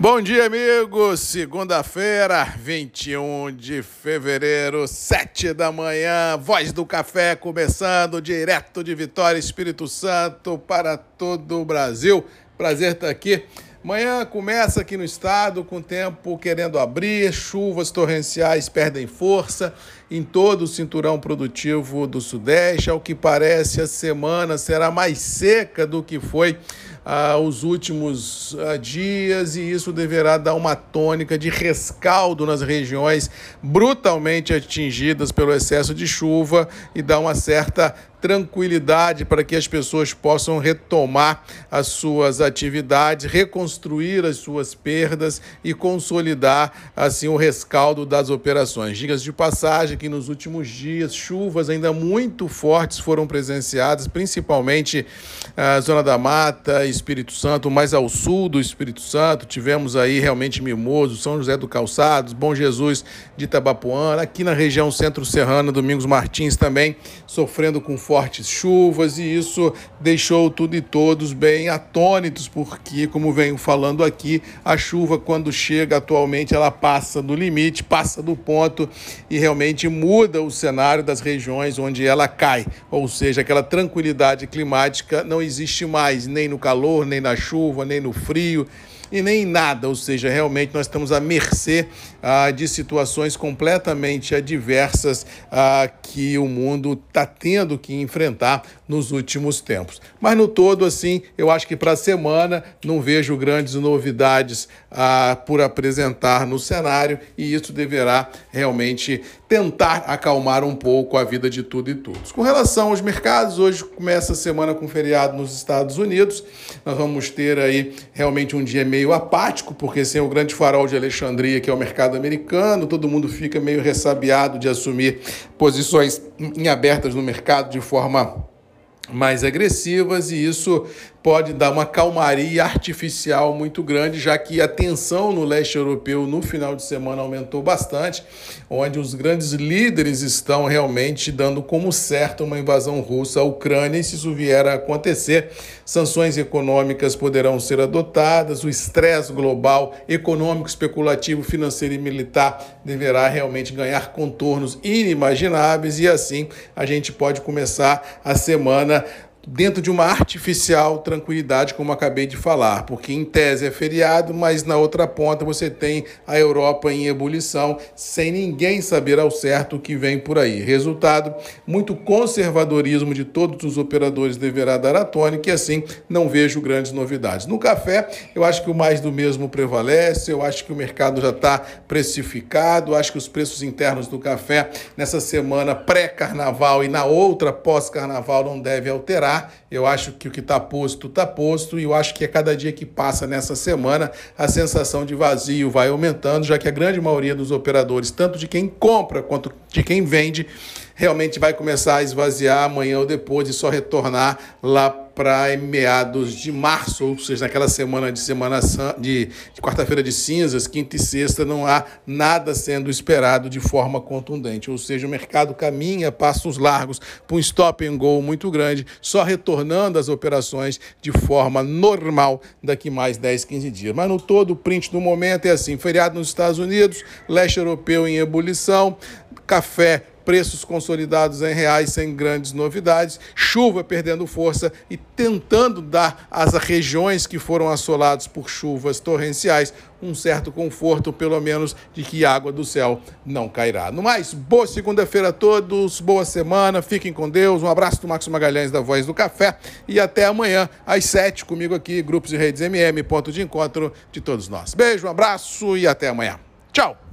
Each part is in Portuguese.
Bom dia, amigos. Segunda-feira, 21 de fevereiro, 7 da manhã. Voz do Café começando direto de Vitória, Espírito Santo, para todo o Brasil. Prazer estar aqui. Manhã começa aqui no estado com tempo querendo abrir, chuvas torrenciais perdem força em todo o cinturão produtivo do Sudeste. Ao que parece, a semana será mais seca do que foi ah, os últimos dias e isso deverá dar uma tônica de rescaldo nas regiões brutalmente atingidas pelo excesso de chuva e dar uma certa tranquilidade para que as pessoas possam retomar as suas atividades, reconstruir as suas perdas e consolidar assim o rescaldo das operações. Digas de passagem que nos últimos dias chuvas ainda muito fortes foram presenciadas, principalmente a ah, zona da Mata, Espírito Santo, mais ao sul do Espírito Santo, tivemos aí realmente Mimoso, São José do Calçados, Bom Jesus de Itabapuana, aqui na região centro-serrana, Domingos Martins também sofrendo com fortes chuvas e isso deixou tudo e todos bem atônitos, porque, como venho falando aqui, a chuva, quando chega atualmente, ela passa do limite, passa do ponto e realmente muda o cenário das regiões onde ela cai. Ou seja, aquela tranquilidade climática não existe mais, nem no calor, nem na chuva, nem no frio e nem nada, ou seja, realmente nós estamos à mercê ah, de situações completamente adversas ah, que o mundo está tendo que enfrentar nos últimos tempos. Mas no todo, assim, eu acho que para a semana não vejo grandes novidades ah, por apresentar no cenário e isso deverá realmente tentar acalmar um pouco a vida de tudo e todos. Com relação aos mercados, hoje começa a semana com feriado nos Estados Unidos. Nós vamos ter aí realmente um dia meio apático, porque sem o grande farol de Alexandria, que é o mercado americano, todo mundo fica meio ressabiado de assumir posições em abertas no mercado de forma mais agressivas e isso pode dar uma calmaria artificial muito grande, já que a tensão no leste europeu no final de semana aumentou bastante, onde os grandes líderes estão realmente dando como certo uma invasão russa à Ucrânia, e se isso vier a acontecer, sanções econômicas poderão ser adotadas, o estresse global, econômico, especulativo, financeiro e militar deverá realmente ganhar contornos inimagináveis, e assim a gente pode começar a semana dentro de uma artificial tranquilidade, como acabei de falar, porque em tese é feriado, mas na outra ponta você tem a Europa em ebulição, sem ninguém saber ao certo o que vem por aí. Resultado, muito conservadorismo de todos os operadores deverá dar à tônica e assim não vejo grandes novidades. No café, eu acho que o mais do mesmo prevalece, eu acho que o mercado já está precificado, acho que os preços internos do café nessa semana pré-carnaval e na outra pós-carnaval não deve alterar eu acho que o que está posto, está posto, e eu acho que a cada dia que passa nessa semana, a sensação de vazio vai aumentando, já que a grande maioria dos operadores, tanto de quem compra quanto de quem vende, realmente vai começar a esvaziar amanhã ou depois e só retornar lá para meados de março, ou seja, naquela semana de semana de, de quarta-feira de cinzas, quinta e sexta, não há nada sendo esperado de forma contundente. Ou seja, o mercado caminha passos largos para um stop and go muito grande, só retornando às operações de forma normal daqui mais 10, 15 dias. Mas no todo, o print do momento é assim: feriado nos Estados Unidos, leste europeu em ebulição, café preços consolidados em reais sem grandes novidades, chuva perdendo força e tentando dar às regiões que foram assoladas por chuvas torrenciais um certo conforto, pelo menos, de que água do céu não cairá. No mais, boa segunda-feira a todos, boa semana, fiquem com Deus, um abraço do Marcos Magalhães da Voz do Café e até amanhã às sete comigo aqui, Grupos de Redes MM, ponto de encontro de todos nós. Beijo, um abraço e até amanhã. Tchau!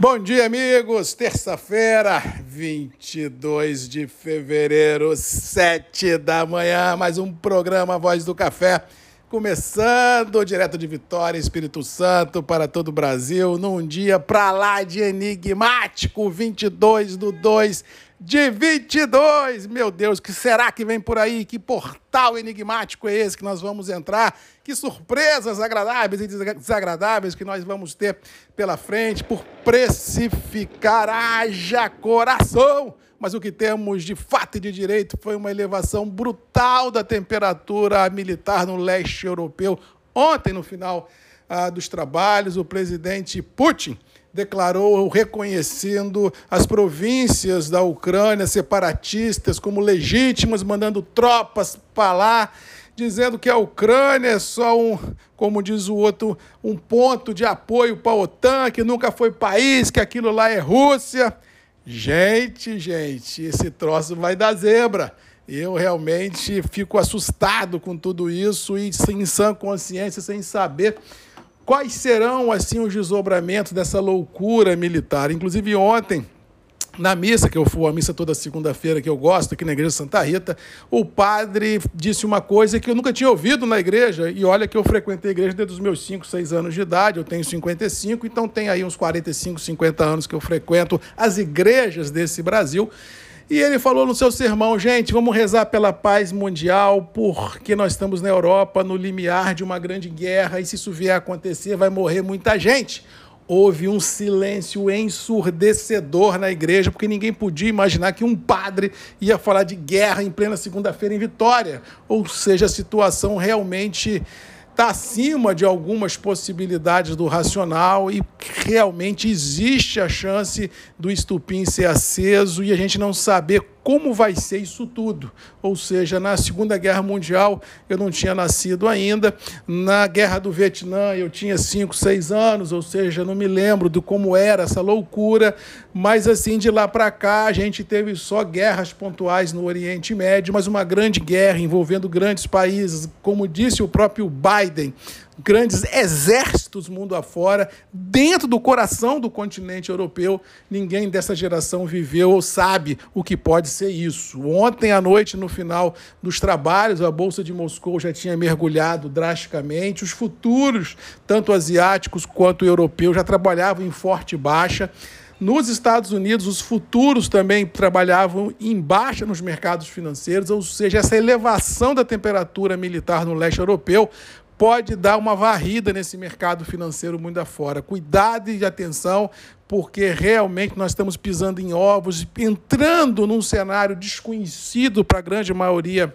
Bom dia, amigos. Terça-feira, 22 de fevereiro, 7 da manhã, mais um programa Voz do Café. Começando direto de Vitória, Espírito Santo, para todo o Brasil, num dia pra lá de enigmático, 22 do 2 de 22. Meu Deus, que será que vem por aí? Que portal enigmático é esse que nós vamos entrar? Que surpresas agradáveis e desagradáveis que nós vamos ter pela frente por precificar. Haja coração! mas o que temos de fato e de direito foi uma elevação brutal da temperatura militar no leste europeu. Ontem, no final ah, dos trabalhos, o presidente Putin declarou reconhecendo as províncias da Ucrânia separatistas como legítimas, mandando tropas para lá, dizendo que a Ucrânia é só um, como diz o outro, um ponto de apoio para a OTAN, que nunca foi país, que aquilo lá é Rússia. Gente, gente, esse troço vai dar zebra. Eu realmente fico assustado com tudo isso e sem sã consciência, sem saber quais serão assim os desdobramentos dessa loucura militar. Inclusive ontem, na missa, que eu fui a missa toda segunda-feira, que eu gosto, aqui na igreja Santa Rita, o padre disse uma coisa que eu nunca tinha ouvido na igreja, e olha que eu frequentei a igreja desde os meus 5, 6 anos de idade, eu tenho 55, então tem aí uns 45, 50 anos que eu frequento as igrejas desse Brasil. E ele falou no seu sermão, gente, vamos rezar pela paz mundial, porque nós estamos na Europa, no limiar de uma grande guerra, e se isso vier a acontecer, vai morrer muita gente. Houve um silêncio ensurdecedor na igreja, porque ninguém podia imaginar que um padre ia falar de guerra em plena segunda-feira em Vitória. Ou seja, a situação realmente está acima de algumas possibilidades do racional e realmente existe a chance do estupim ser aceso e a gente não saber como vai ser isso tudo. Ou seja, na Segunda Guerra Mundial eu não tinha nascido ainda, na Guerra do Vietnã eu tinha 5, 6 anos, ou seja, não me lembro de como era essa loucura, mas assim, de lá para cá a gente teve só guerras pontuais no Oriente Médio, mas uma grande guerra envolvendo grandes países, como disse o próprio Biden, grandes exércitos mundo afora, dentro do coração do continente europeu. Ninguém dessa geração viveu ou sabe o que pode ser isso. Ontem à noite, no final dos trabalhos, a Bolsa de Moscou já tinha mergulhado drasticamente. Os futuros, tanto asiáticos quanto europeus, já trabalhavam em forte baixa. Nos Estados Unidos, os futuros também trabalhavam em baixa nos mercados financeiros, ou seja, essa elevação da temperatura militar no leste europeu pode dar uma varrida nesse mercado financeiro mundo afora. Cuidado e atenção, porque realmente nós estamos pisando em ovos, entrando num cenário desconhecido para a grande maioria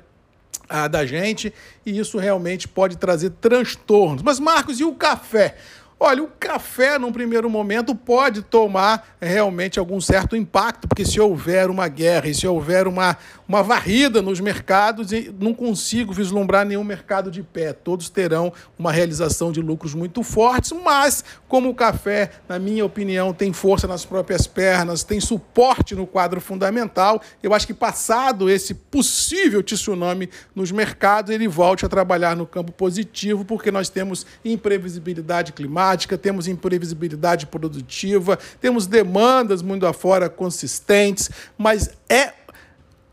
ah, da gente, e isso realmente pode trazer transtornos. Mas, Marcos, e o café? Olha, o café, num primeiro momento, pode tomar realmente algum certo impacto, porque se houver uma guerra e se houver uma, uma varrida nos mercados, não consigo vislumbrar nenhum mercado de pé. Todos terão uma realização de lucros muito fortes, mas como o café, na minha opinião, tem força nas próprias pernas, tem suporte no quadro fundamental, eu acho que passado esse possível tsunami nos mercados, ele volte a trabalhar no campo positivo, porque nós temos imprevisibilidade climática climática, temos imprevisibilidade produtiva, temos demandas muito afora consistentes, mas é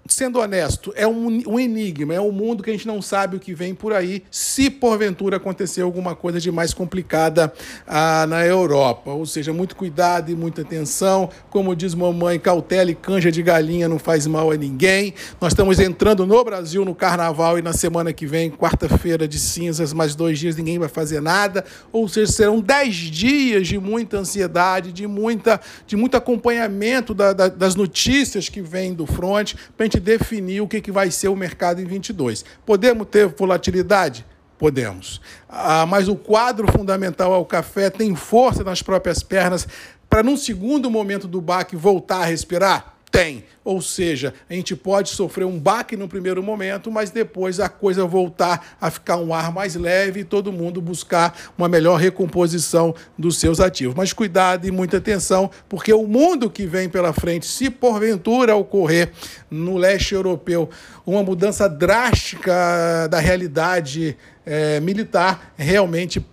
sendo honesto, é um, um, enigma, é um mundo que a gente não sabe o que vem por aí, se porventura acontecer alguma coisa de mais complicada ah, na Europa. Ou seja, muito cuidado e muita atenção. Como diz mamãe, cautela e canja de galinha não faz mal a ninguém. Nós estamos entrando no Brasil no carnaval e na semana que vem, quarta-feira de cinzas, mais dois dias, ninguém vai fazer nada. Ou seja, serão dez dias de muita ansiedade, de, muita, de muito acompanhamento da, da, das notícias que vêm do front, para gente definir o que, que vai ser o mercado em 22. Podemos ter volatilidade? Podemos. Ah, mas o quadro fundamental ao café tem força nas próprias pernas para, num segundo momento do baque, voltar a respirar? Tem. Ou seja, a gente pode sofrer um baque no primeiro momento, mas depois a coisa voltar a ficar um ar mais leve e todo mundo buscar uma melhor recomposição dos seus ativos. Mas cuidado e muita atenção, porque o mundo que vem pela frente, se porventura ocorrer no leste europeu uma mudança drástica da realidade é, militar, realmente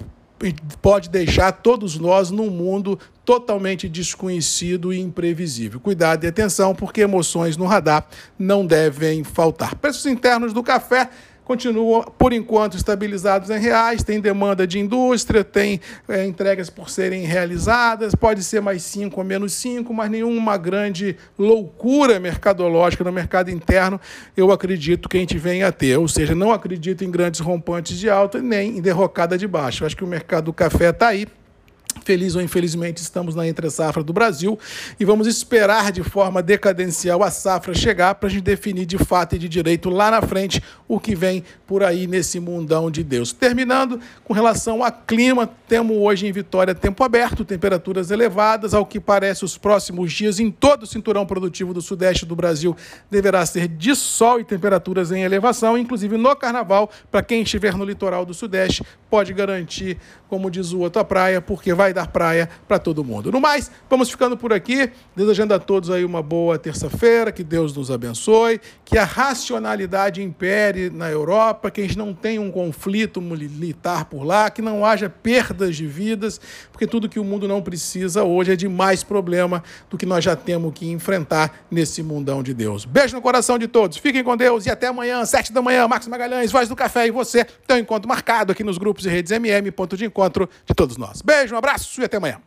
pode deixar todos nós num mundo totalmente desconhecido e imprevisível. Cuidado e atenção, porque emoções no radar não devem faltar. Preços internos do café continuam, por enquanto, estabilizados em reais, tem demanda de indústria, tem é, entregas por serem realizadas, pode ser mais 5 ou menos 5, mas nenhuma grande loucura mercadológica no mercado interno, eu acredito que a gente venha a ter. Ou seja, não acredito em grandes rompantes de alta nem em derrocada de baixo. Acho que o mercado do café está aí Feliz ou infelizmente, estamos na entre-safra do Brasil e vamos esperar de forma decadencial a safra chegar para a gente definir de fato e de direito lá na frente o que vem por aí nesse mundão de Deus. Terminando, com relação a clima, temos hoje em Vitória tempo aberto, temperaturas elevadas. Ao que parece, os próximos dias em todo o cinturão produtivo do sudeste do Brasil deverá ser de sol e temperaturas em elevação, inclusive no carnaval, para quem estiver no litoral do sudeste, pode garantir, como diz o outro, a praia, porque vai dar praia para todo mundo. No mais, vamos ficando por aqui, desejando a todos aí uma boa terça-feira, que Deus nos abençoe, que a racionalidade impere na Europa, que a gente não tenha um conflito militar por lá, que não haja perdas de vidas, porque tudo que o mundo não precisa hoje é de mais problema do que nós já temos que enfrentar nesse mundão de Deus. Beijo no coração de todos, fiquem com Deus e até amanhã, sete da manhã, Marcos Magalhães, Voz do Café e você tem um encontro marcado aqui nos grupos e redes MM, ponto de encontro de todos nós. Beijo, um abraço e até amanhã.